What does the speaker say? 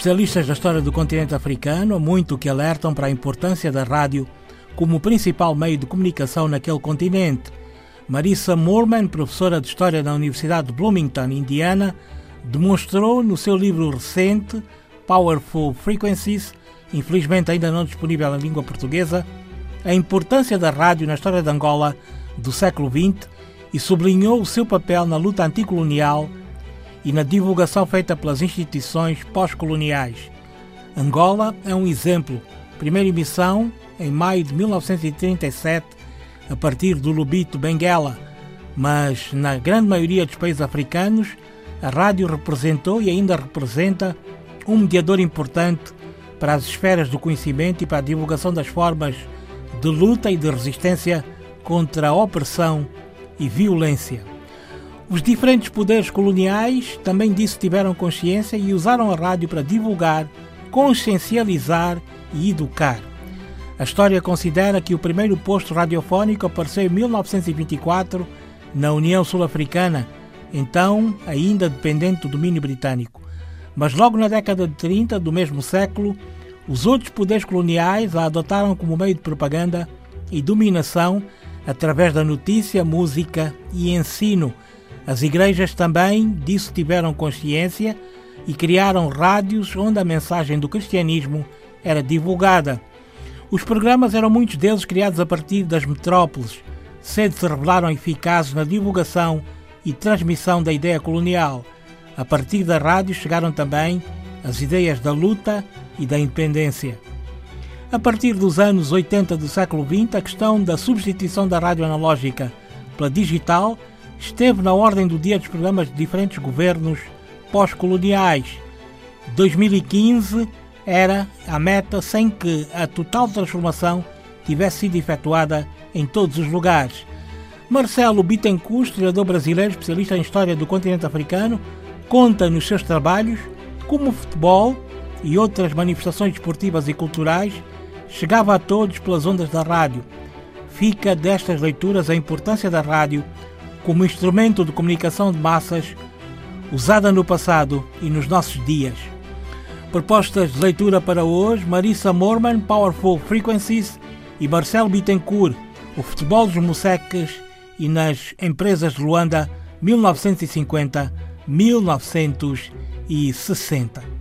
Especialistas da história do continente africano há muito que alertam para a importância da rádio como principal meio de comunicação naquele continente. Marissa Moorman, professora de História da Universidade de Bloomington, Indiana, demonstrou no seu livro recente, Powerful Frequencies, infelizmente ainda não disponível em língua portuguesa, a importância da rádio na história de Angola do século XX e sublinhou o seu papel na luta anticolonial e na divulgação feita pelas instituições pós-coloniais. Angola é um exemplo. Primeira emissão em maio de 1937, a partir do Lubito Benguela, mas na grande maioria dos países africanos, a rádio representou e ainda representa um mediador importante para as esferas do conhecimento e para a divulgação das formas de luta e de resistência contra a opressão e violência. Os diferentes poderes coloniais também disso tiveram consciência e usaram a rádio para divulgar, consciencializar e educar. A história considera que o primeiro posto radiofónico apareceu em 1924 na União Sul-Africana, então ainda dependente do domínio britânico. Mas logo na década de 30 do mesmo século, os outros poderes coloniais a adotaram como meio de propaganda e dominação através da notícia, música e ensino. As igrejas também disso tiveram consciência e criaram rádios onde a mensagem do cristianismo era divulgada. Os programas eram muitos deles criados a partir das metrópoles, cedo se revelaram eficazes na divulgação e transmissão da ideia colonial. A partir da rádio chegaram também as ideias da luta e da independência. A partir dos anos 80 do século XX, a questão da substituição da rádio analógica pela digital esteve na ordem do dia dos programas de diferentes governos pós-coloniais. 2015 era a meta sem que a total transformação tivesse sido efetuada em todos os lugares. Marcelo Bittencourt, historiador brasileiro especialista em história do continente africano, conta nos seus trabalhos como o futebol e outras manifestações esportivas e culturais chegava a todos pelas ondas da rádio. Fica destas leituras a importância da rádio como instrumento de comunicação de massas usada no passado e nos nossos dias. Propostas de leitura para hoje: Marissa Morman, Powerful Frequencies e Marcelo Bittencourt, O Futebol dos Moceques e nas Empresas de Luanda, 1950-1960.